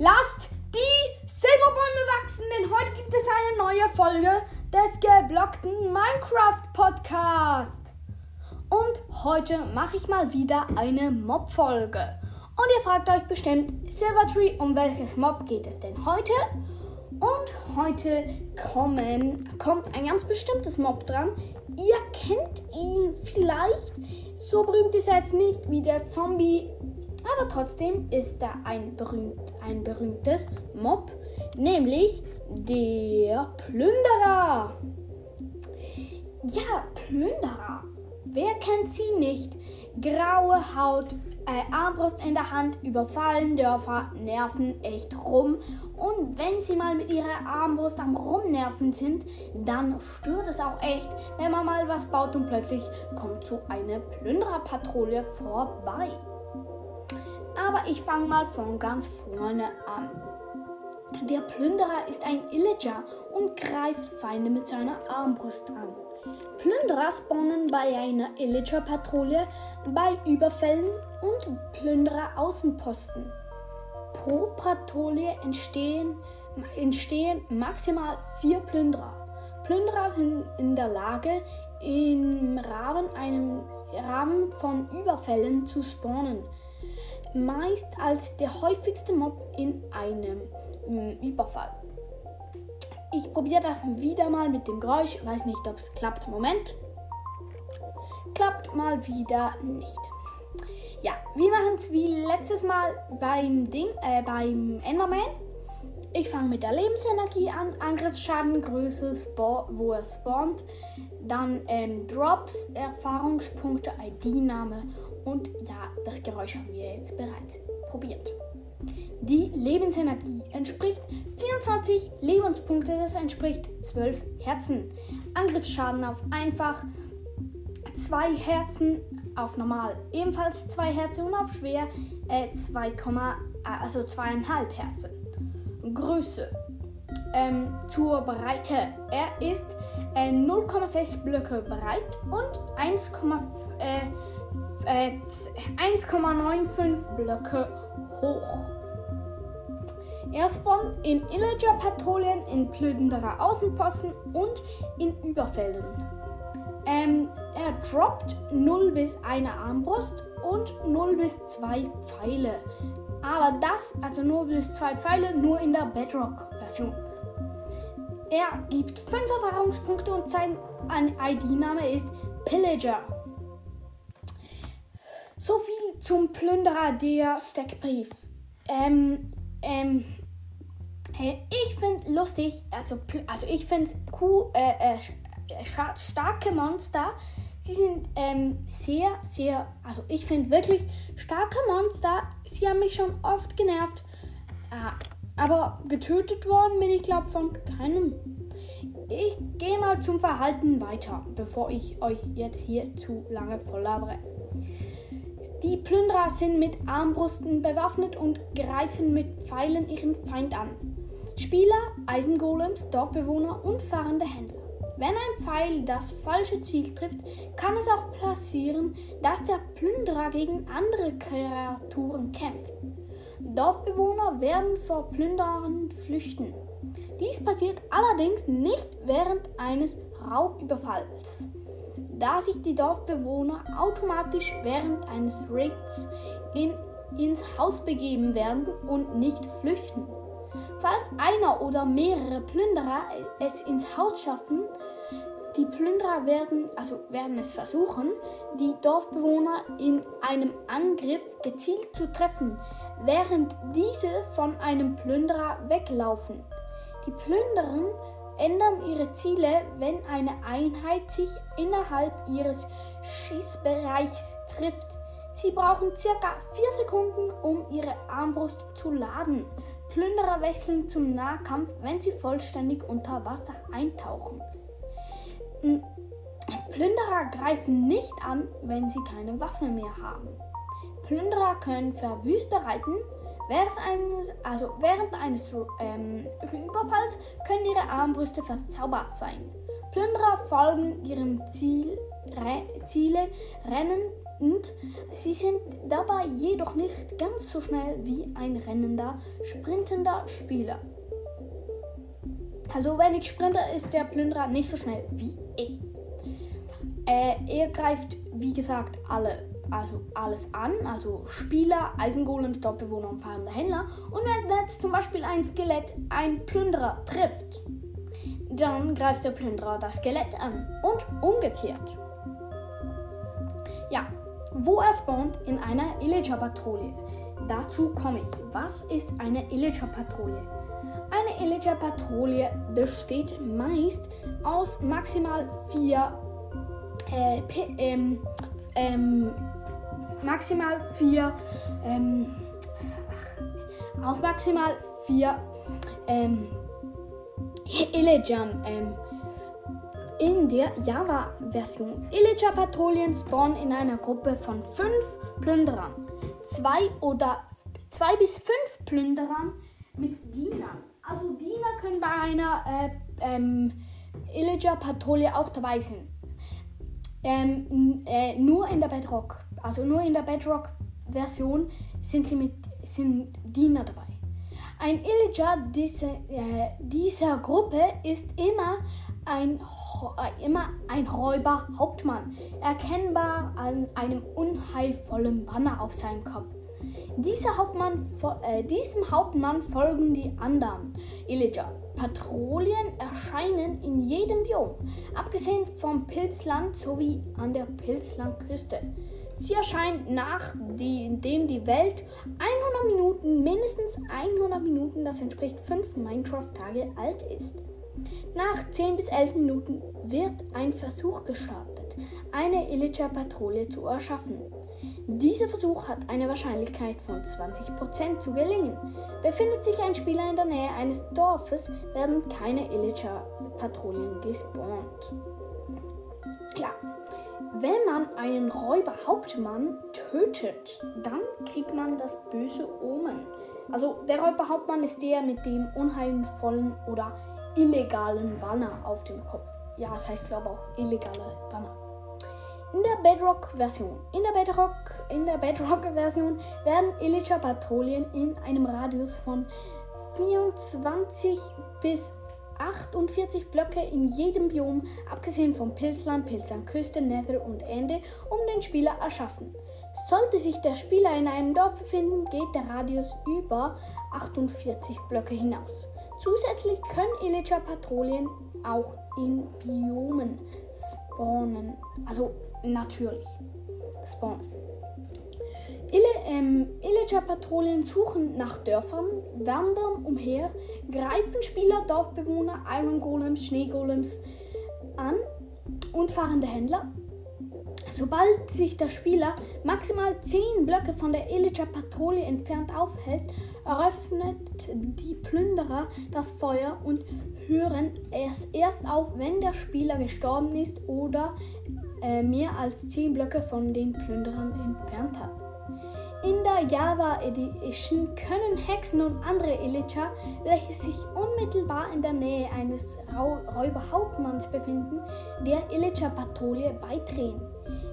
Lasst die Silberbäume wachsen, denn heute gibt es eine neue Folge des geblockten Minecraft Podcast. Und heute mache ich mal wieder eine Mob-Folge. Und ihr fragt euch bestimmt, Silvertree, um welches Mob geht es denn heute? Und heute kommen, kommt ein ganz bestimmtes Mob dran. Ihr kennt ihn vielleicht. So berühmt ist er jetzt nicht wie der Zombie aber trotzdem ist da ein, berühmt, ein berühmtes Mob, nämlich der Plünderer. Ja, Plünderer. Wer kennt sie nicht? Graue Haut, äh, Armbrust in der Hand, überfallen Dörfer, nerven echt rum. Und wenn sie mal mit ihrer Armbrust am Rumnerven sind, dann stört es auch echt, wenn man mal was baut und plötzlich kommt so eine Plündererpatrouille vorbei. Aber ich fange mal von ganz vorne an. Der Plünderer ist ein Illager und greift Feinde mit seiner Armbrust an. Plünderer spawnen bei einer Illager-Patrouille, bei Überfällen und Plünderer-Außenposten. Pro Patrouille entstehen, entstehen maximal vier Plünderer. Plünderer sind in der Lage, im Rahmen, einem Rahmen von Überfällen zu spawnen meist als der häufigste Mob in einem mm, Überfall. Ich probiere das wieder mal mit dem Geräusch. Weiß nicht, ob es klappt. Moment. Klappt mal wieder nicht. Ja, wir machen es wie letztes Mal beim Ding, äh, beim Enderman. Ich fange mit der Lebensenergie an, Angriffsschaden, Größe, wo er spawnt, dann ähm, Drops, Erfahrungspunkte, ID-Name und ja, das Geräusch haben wir jetzt bereits probiert. Die Lebensenergie entspricht 24 Lebenspunkte, das entspricht 12 Herzen. Angriffsschaden auf einfach 2 Herzen auf normal ebenfalls 2 Herzen und auf schwer äh, 2, also 2,5 Herzen. Größe ähm, zur Breite. Er ist äh, 0,6 Blöcke breit und 1,5 äh, 1,95 Blöcke hoch. Er spawnt in Illager-Patrouillen, in plünderer Außenposten und in Überfällen. Ähm, er droppt 0 bis 1 Armbrust und 0 bis 2 Pfeile. Aber das, also 0 bis 2 Pfeile, nur in der Bedrock-Version. Er gibt 5 Erfahrungspunkte und sein ID-Name ist Pillager. So viel zum Plünderer der Steckbrief. Ähm, ähm, ich finde lustig, also, also ich finde cool, äh, äh, starke Monster, die sind ähm, sehr, sehr, also ich finde wirklich starke Monster, sie haben mich schon oft genervt, äh, aber getötet worden bin ich glaube von keinem. Ich gehe mal zum Verhalten weiter, bevor ich euch jetzt hier zu lange voll labere. Die Plünderer sind mit Armbrusten bewaffnet und greifen mit Pfeilen ihren Feind an. Spieler, Eisengolems, Dorfbewohner und fahrende Händler. Wenn ein Pfeil das falsche Ziel trifft, kann es auch passieren, dass der Plünderer gegen andere Kreaturen kämpft. Dorfbewohner werden vor Plünderern flüchten. Dies passiert allerdings nicht während eines Raubüberfalls da sich die Dorfbewohner automatisch während eines Raids in, ins Haus begeben werden und nicht flüchten. Falls einer oder mehrere Plünderer es ins Haus schaffen, die Plünderer werden, also werden es versuchen, die Dorfbewohner in einem Angriff gezielt zu treffen, während diese von einem Plünderer weglaufen. Die Plünderer ändern ihre Ziele, wenn eine Einheit sich innerhalb ihres Schießbereichs trifft. Sie brauchen circa 4 Sekunden, um ihre Armbrust zu laden. Plünderer wechseln zum Nahkampf, wenn sie vollständig unter Wasser eintauchen. Plünderer greifen nicht an, wenn sie keine Waffe mehr haben. Plünderer können Verwüster reiten, Während eines, also während eines ähm, Überfalls können ihre Armbrüste verzaubert sein. Plünderer folgen ihrem Ziel, re, Ziele, rennen und sie sind dabei jedoch nicht ganz so schnell wie ein rennender, sprintender Spieler. Also wenn ich sprinte, ist der Plünderer nicht so schnell wie ich. Äh, er greift, wie gesagt, alle, also alles an, also Spieler, Eisengolems, Doppelbewohner und fahrende Händler. Und wenn jetzt zum Beispiel ein Skelett ein Plünderer trifft, dann greift der Plünderer das Skelett an und umgekehrt. Ja, wo er spawnt in einer Illager-Patrouille. Dazu komme ich. Was ist eine Illager-Patrouille? Eine Illager-Patrouille besteht meist aus maximal vier äh, ähm, ähm, maximal vier ähm, aus maximal vier ähm, Illagern ähm, in der Java-Version. Illager-Patrouillen spawnen in einer Gruppe von fünf Plünderern. Zwei oder zwei bis fünf Plünderern mit Dienern. Also Diener können bei einer äh, ähm, Illager-Patrouille auch dabei sein. Ähm, äh, nur in der Bedrock, also nur in der Bedrock-Version sind sie mit sind Diener dabei. Ein Illager diese, äh, dieser Gruppe ist immer ein, äh, immer ein Räuber-Hauptmann, erkennbar an einem unheilvollen Banner auf seinem Kopf. Dieser Hauptmann, äh, diesem Hauptmann folgen die anderen Illager. Patrouillen erscheinen in jedem Biom, abgesehen vom Pilzland sowie an der Pilzlandküste. Sie erscheinen nachdem die Welt 100 Minuten, mindestens 100 Minuten, das entspricht 5 Minecraft-Tage alt ist. Nach 10 bis 11 Minuten wird ein Versuch gestartet, eine Illager-Patrouille zu erschaffen. Dieser Versuch hat eine Wahrscheinlichkeit von 20% zu gelingen. Befindet sich ein Spieler in der Nähe eines Dorfes, werden keine Illager-Patrouillen gespawnt. Ja, wenn man einen Räuberhauptmann tötet, dann kriegt man das böse Omen. Also der Räuberhauptmann ist der mit dem unheilvollen oder illegalen Banner auf dem Kopf. Ja, es heißt glaube auch illegale Banner. In der Bedrock-Version. In der Bedrock, in der Bedrock-Version werden Illager-Patrouillen in einem Radius von 24 bis 48 Blöcke in jedem Biom, abgesehen vom Pilzland, Pilzlandküste, Nether und Ende, um den Spieler erschaffen. Sollte sich der Spieler in einem Dorf befinden, geht der Radius über 48 Blöcke hinaus. Zusätzlich können Illager-Patrouillen auch in Biomen spawnen. Also natürlich spawnen. Ähm, Illager-Patrouillen suchen nach Dörfern, wandern umher, greifen Spieler, Dorfbewohner, Iron Golems, Schneegolems an und fahrende Händler. Sobald sich der Spieler maximal 10 Blöcke von der Illager-Patrouille entfernt aufhält, eröffnet die Plünderer das Feuer und hören es erst auf, wenn der Spieler gestorben ist oder äh, mehr als 10 Blöcke von den Plünderern entfernt hat. In der Java Edition können Hexen und andere Illager, welche sich unmittelbar in der Nähe eines Räuberhauptmanns befinden, der Illager-Patrouille beitreten.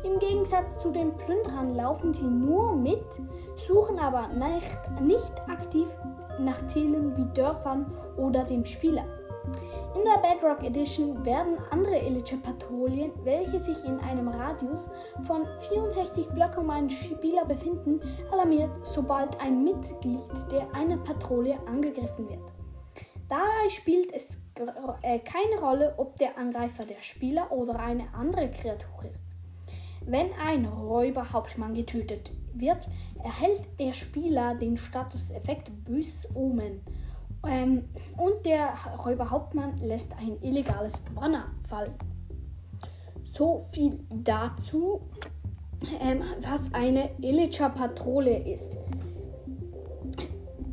Im Gegensatz zu den Plünderern laufen sie nur mit, suchen aber nicht, nicht aktiv nach Zielen wie Dörfern oder dem Spieler. In der Bedrock Edition werden andere Illager-Patrouillen, welche sich in einem Radius von 64 Blöcken um einen Spieler befinden, alarmiert, sobald ein Mitglied der einer Patrouille angegriffen wird. Dabei spielt es äh, keine Rolle, ob der Angreifer der Spieler oder eine andere Kreatur ist. Wenn ein Räuberhauptmann getötet wird, erhält der Spieler den Statuseffekt Böses Omen ähm, und der Räuberhauptmann lässt ein illegales Banner fallen. So viel dazu, ähm, was eine Illager-Patrouille ist.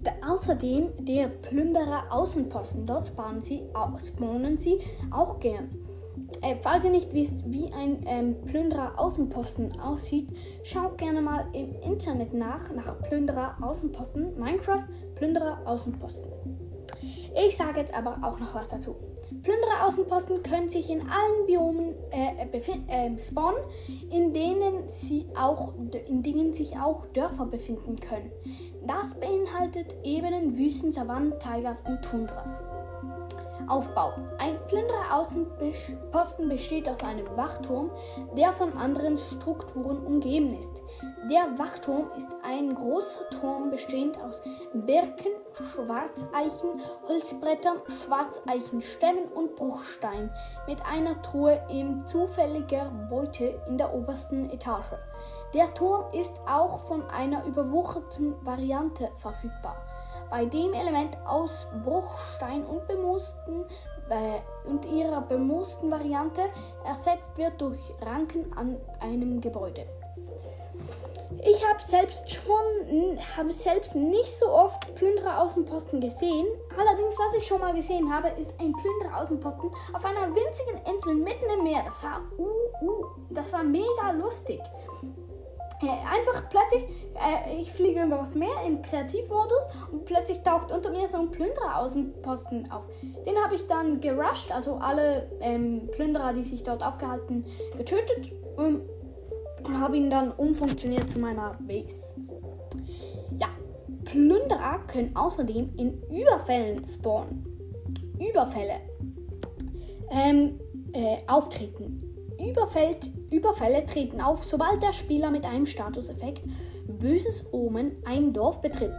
Da, außerdem der Plünderer Außenposten. Dort spawnen sie, spawnen sie auch gern. Äh, falls ihr nicht wisst, wie ein ähm, Plünderer Außenposten aussieht, schaut gerne mal im Internet nach, nach Plünderer Außenposten, Minecraft Plünderer Außenposten. Ich sage jetzt aber auch noch was dazu. Plünderer-Außenposten können sich in allen Biomen äh, äh, spawnen, in denen, sie auch, in denen sich auch Dörfer befinden können. Das beinhaltet Ebenen, Wüsten, Savannen, Tigers und Tundras. Aufbau. Ein Plünderer-Außenposten besteht aus einem Wachturm, der von anderen Strukturen umgeben ist. Der Wachturm ist ein großer Turm bestehend aus Birken, Schwarzeichen, Holzbrettern, Schwarzeichenstämmen und Bruchstein mit einer Truhe in zufälliger Beute in der obersten Etage. Der Turm ist auch von einer überwucherten Variante verfügbar bei dem Element aus Bruchstein und bemoosten äh, und ihrer bemoosten Variante ersetzt wird durch Ranken an einem Gebäude. Ich habe selbst schon, habe selbst nicht so oft Plünderer Außenposten gesehen. Allerdings, was ich schon mal gesehen habe, ist ein Plünderer Außenposten auf einer winzigen Insel mitten im Meer. Das war, uh, uh, das war mega lustig. Äh, einfach plötzlich, äh, ich fliege über das Meer im Kreativmodus und plötzlich taucht unter mir so ein Plünderer aus dem Posten auf. Den habe ich dann gerusht, also alle ähm, Plünderer, die sich dort aufgehalten, getötet und, und habe ihn dann umfunktioniert zu meiner Base. Ja, Plünderer können außerdem in Überfällen spawnen. Überfälle ähm, äh, auftreten. Überfällt, Überfälle treten auf, sobald der Spieler mit einem Statuseffekt Böses Omen ein Dorf betritt.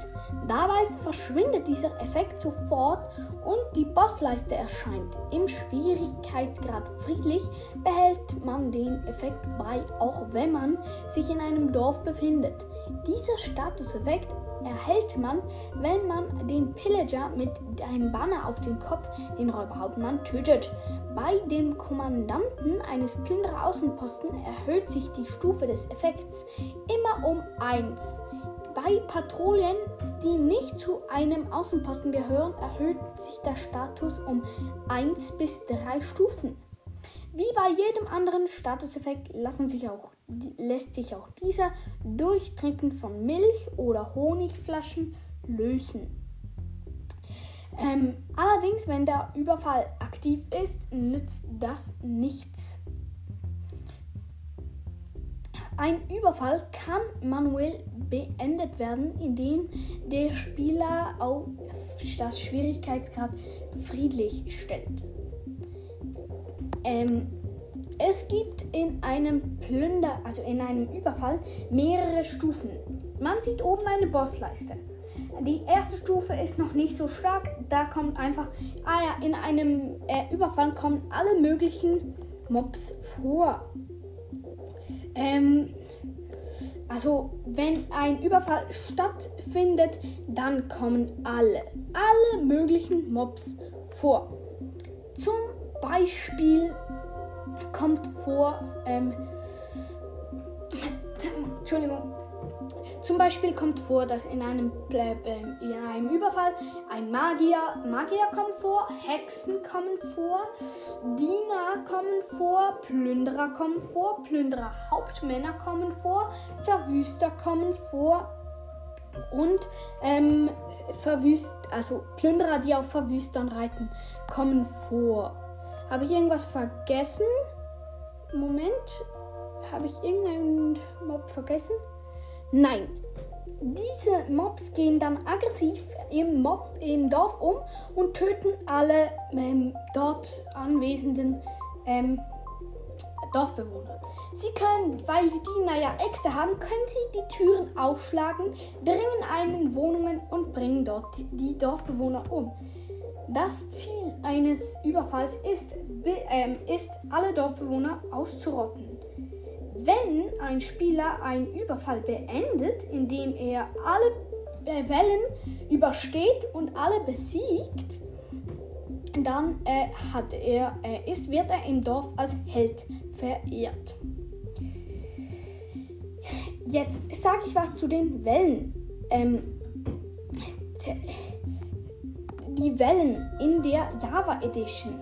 Dabei verschwindet dieser Effekt sofort und die Bossleiste erscheint. Im Schwierigkeitsgrad friedlich behält man den Effekt bei, auch wenn man sich in einem Dorf befindet. Dieser Statuseffekt erhält man, wenn man den Pillager mit einem Banner auf dem Kopf, den Räuberhauptmann, tötet. Bei dem Kommandanten eines Plünderer-Außenposten erhöht sich die Stufe des Effekts immer um 1. Bei Patrouillen, die nicht zu einem Außenposten gehören, erhöht sich der Status um 1 bis 3 Stufen. Wie bei jedem anderen Statuseffekt lassen sich auch lässt sich auch dieser durch Trinken von Milch oder Honigflaschen lösen. Ähm, allerdings, wenn der Überfall aktiv ist, nützt das nichts. Ein Überfall kann manuell beendet werden, indem der Spieler auf das Schwierigkeitsgrad friedlich stellt. Ähm, es gibt in einem Plünder, also in einem Überfall, mehrere Stufen. Man sieht oben eine Bossleiste. Die erste Stufe ist noch nicht so stark. Da kommt einfach, ah ja, in einem äh, Überfall kommen alle möglichen Mobs vor. Ähm, also, wenn ein Überfall stattfindet, dann kommen alle, alle möglichen Mobs vor. Zum Beispiel kommt vor, ähm, Entschuldigung, zum Beispiel kommt vor, dass in einem, in einem Überfall ein Magier, Magier kommen vor, Hexen kommen vor, Diener kommen vor, Plünderer kommen vor, Plünderer Hauptmänner kommen vor, Verwüster kommen vor und ähm, Verwüst, also Plünderer, die auf Verwüstern reiten, kommen vor. Habe ich irgendwas vergessen? Moment. Habe ich irgendeinen Mob vergessen? Nein. Diese Mobs gehen dann aggressiv im, Mob, im Dorf um und töten alle ähm, dort anwesenden ähm, Dorfbewohner. Sie können, weil die Diener ja Äxte haben, können sie die Türen aufschlagen, dringen ein in Wohnungen und bringen dort die Dorfbewohner um. Das Ziel eines Überfalls ist, äh, ist, alle Dorfbewohner auszurotten. Wenn ein Spieler einen Überfall beendet, indem er alle Wellen übersteht und alle besiegt, dann äh, hat er, äh, ist, wird er im Dorf als Held verehrt. Jetzt sage ich was zu den Wellen. Ähm, die Wellen in der Java Edition.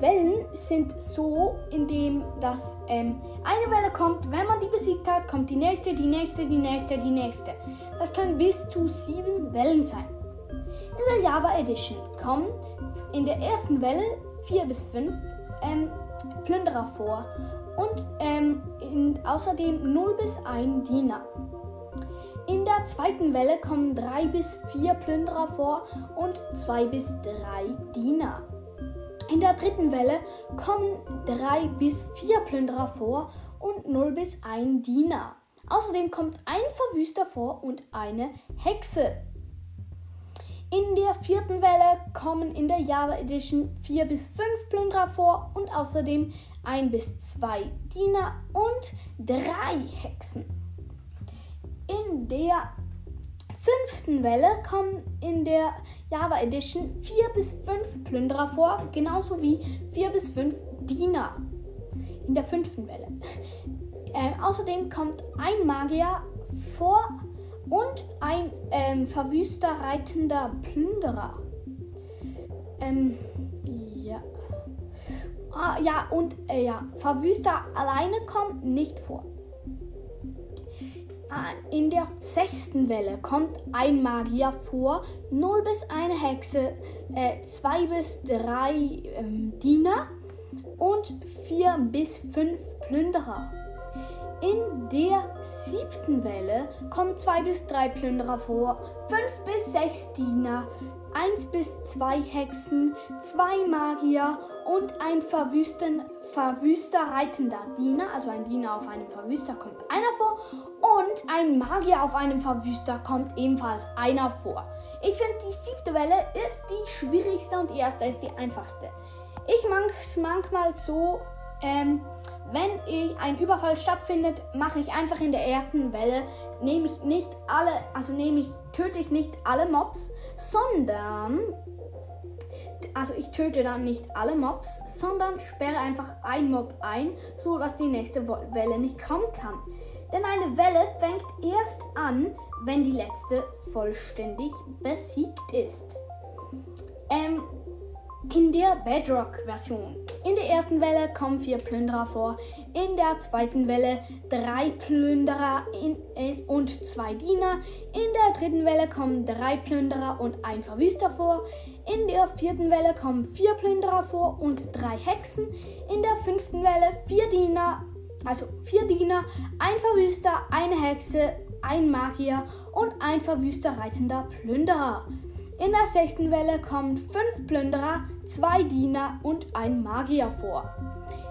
Wellen sind so, indem das ähm, eine Welle kommt, wenn man die besiegt hat, kommt die nächste, die nächste, die nächste, die nächste. Das können bis zu sieben Wellen sein. In der Java Edition kommen in der ersten Welle 4 bis 5 ähm, Plünderer vor und ähm, in, außerdem 0 bis 1 Diener. In der zweiten Welle kommen 3 bis 4 Plünderer vor und 2 bis 3 Diener. In der dritten Welle kommen 3 bis 4 Plünderer vor und 0 bis 1 Diener. Außerdem kommt ein Verwüster vor und eine Hexe. In der vierten Welle kommen in der Java Edition 4 bis 5 Plünderer vor und außerdem 1 bis 2 Diener und 3 Hexen. In der fünften Welle kommen in der Java Edition 4 bis 5 Plünderer vor, genauso wie 4 bis 5 Diener. In der fünften Welle. Ähm, außerdem kommt ein Magier vor und ein ähm, verwüster reitender Plünderer. Ähm, ja. Ah, ja, und äh, ja, Verwüster alleine kommt nicht vor. In der sechsten Welle kommt ein Magier vor, 0 bis eine Hexe, 2 äh, bis 3 ähm, Diener und 4 bis 5 Plünderer. In der siebten Welle kommen 2 bis 3 Plünderer vor, 5 bis 6 Diener, 1 bis 2 Hexen, 2 Magier und ein verwüsten, verwüster reitender Diener, also ein Diener auf einem Verwüster kommt einer vor und ein Magier auf einem Verwüster kommt ebenfalls einer vor. Ich finde, die siebte Welle ist die schwierigste und die erste ist die einfachste. Ich mag es manchmal so, ähm, wenn ein Überfall stattfindet, mache ich einfach in der ersten Welle, nehme ich nicht alle, also nehme ich, töte ich nicht alle Mobs, sondern, also ich töte dann nicht alle Mobs, sondern sperre einfach ein Mob ein, so dass die nächste Welle nicht kommen kann. Denn eine Welle fängt erst an, wenn die letzte vollständig besiegt ist. Ähm, in der Bedrock-Version. In der ersten Welle kommen vier Plünderer vor, in der zweiten Welle drei Plünderer in, in, und zwei Diener, in der dritten Welle kommen drei Plünderer und ein Verwüster vor, in der vierten Welle kommen vier Plünderer vor und drei Hexen, in der fünften Welle vier Diener, also vier Diener, ein Verwüster, eine Hexe, ein Magier und ein Verwüster reitender Plünderer. In der sechsten Welle kommen fünf Plünderer, zwei Diener und ein Magier vor.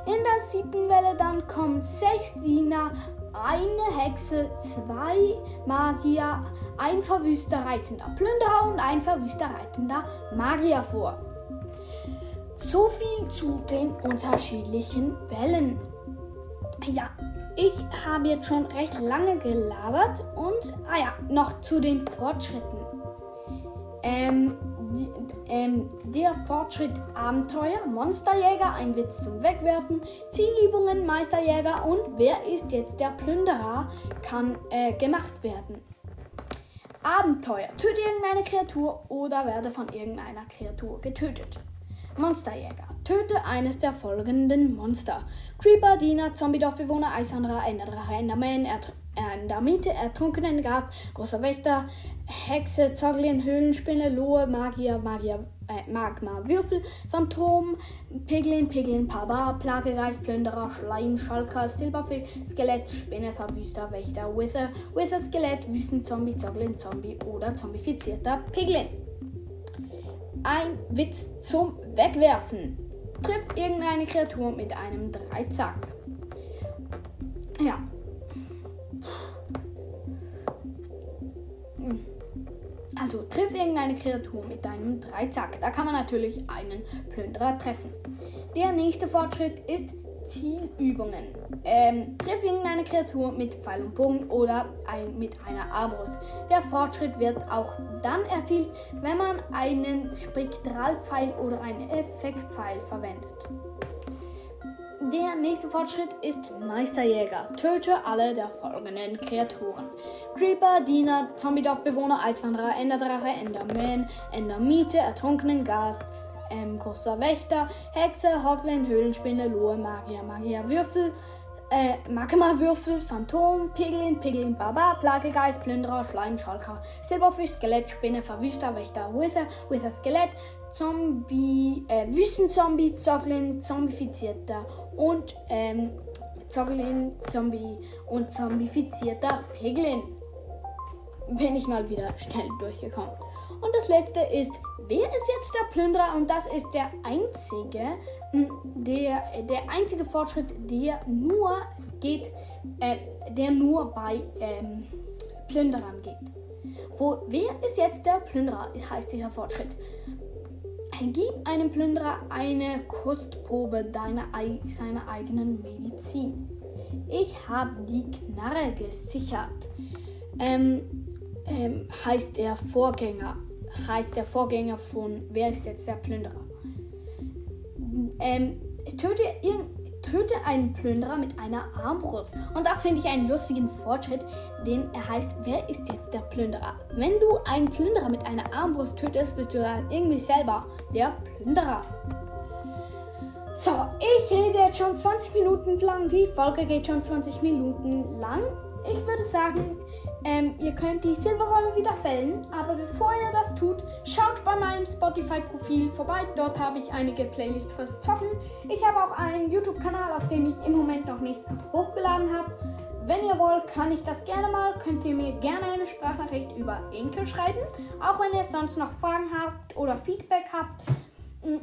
In der siebten Welle dann kommen sechs Diener, eine Hexe, zwei Magier, ein verwüster reitender Plünderer und ein verwüster reitender Magier vor. So viel zu den unterschiedlichen Wellen. Ja, ich habe jetzt schon recht lange gelabert und ah ja, noch zu den Fortschritten. Ähm, die, ähm, der Fortschritt Abenteuer, Monsterjäger, ein Witz zum Wegwerfen, Zielübungen, Meisterjäger und wer ist jetzt der Plünderer kann äh, gemacht werden. Abenteuer, töte irgendeine Kreatur oder werde von irgendeiner Kreatur getötet. Monsterjäger. Töte eines der folgenden Monster. Creeper, Diener, Zombie-Dorfbewohner, Eishandler, Enderdrache, Enderman, Endermite, ertrunkenen Gast, großer Wächter, Hexe, Zoglin, Höhlenspinne, Lohe, Magier, Magier, äh, Magma, Würfel, Phantom, Piglin, Piglin, Paba, Plagegeist, Plünderer, Schleim, Schalker, Silberfisch, Skelett, Spinne, Verwüster, Wächter, Wither, Wither, Skelett, Wüstenzombie, Zoglin, Zombie oder zombifizierter Piglin. Ein Witz zum Wegwerfen. Trifft irgendeine Kreatur mit einem Dreizack. Ja. Also triff irgendeine Kreatur mit deinem Dreizack. Da kann man natürlich einen Plünderer treffen. Der nächste Fortschritt ist Zielübungen. Ähm, triff irgendeine Kreatur mit Pfeil und Bogen oder ein, mit einer Armbrust. Der Fortschritt wird auch dann erzielt, wenn man einen Spektralpfeil oder einen Effektpfeil verwendet. Der nächste Fortschritt ist Meisterjäger. Töte alle der folgenden Kreaturen. Creeper, Diener, Zombie-Dog-Bewohner, Eiswanderer, Enderdrache, Enderman, Endermite, ertrunkenen Gast, ähm, großer Wächter, Hexe, Hoglin, Höhlenspinne, Lohe, Magier, Magier, Würfel, äh, Magma-Würfel, Phantom, Piglin, Piglin, Barbar, Plagegeist, Plünderer, Schleim, Schalker, Silberfisch, Skelett, Spinne, Verwüster, Wächter, Wither, Wither, Skelett, Zombie, äh, Wüstenzombie, Zoglin, Zombifizierter und ähm, Zoglin, Zombie und zombifizierter Piglin. Bin ich mal wieder schnell durchgekommen. Und das letzte ist, wer ist jetzt der Plünderer? Und das ist der einzige, hm, der, der einzige Fortschritt, der nur geht, äh, der nur bei ähm, Plünderern geht. Wo, wer ist jetzt der Plünderer, heißt dieser Fortschritt. Gib einem Plünderer eine Kostprobe deiner, seiner eigenen Medizin. Ich habe die Knarre gesichert. Ähm, ähm, heißt der Vorgänger heißt der Vorgänger von Wer ist jetzt der Plünderer? Ähm, töte, töte einen Plünderer mit einer Armbrust. Und das finde ich einen lustigen Fortschritt, denn er heißt Wer ist jetzt der Plünderer? Wenn du einen Plünderer mit einer Armbrust tötest, bist du dann irgendwie selber der Plünderer. So, ich rede jetzt schon 20 Minuten lang. Die Folge geht schon 20 Minuten lang. Ich würde sagen, ähm, ihr könnt die Silberräume wieder fällen, aber bevor ihr das tut, schaut bei meinem Spotify-Profil vorbei. Dort habe ich einige Playlists fürs Zocken. Ich habe auch einen YouTube-Kanal, auf dem ich im Moment noch nichts hochgeladen habe. Wenn ihr wollt, kann ich das gerne mal. Könnt ihr mir gerne eine Sprachnachricht über Enkel schreiben. Auch wenn ihr sonst noch Fragen habt oder Feedback habt. Mm,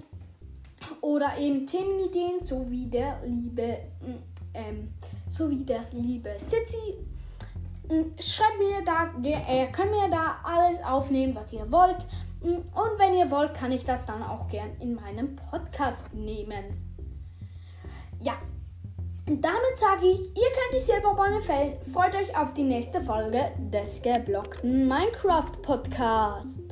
oder eben Themenideen, so wie der liebe, mm, ähm, so wie das liebe Sitzi schreibt mir da, ihr könnt mir da alles aufnehmen, was ihr wollt. Und wenn ihr wollt, kann ich das dann auch gern in meinem Podcast nehmen. Ja, damit sage ich, ihr könnt die Silberbäume fällen. Freut euch auf die nächste Folge des geblockten Minecraft Podcast.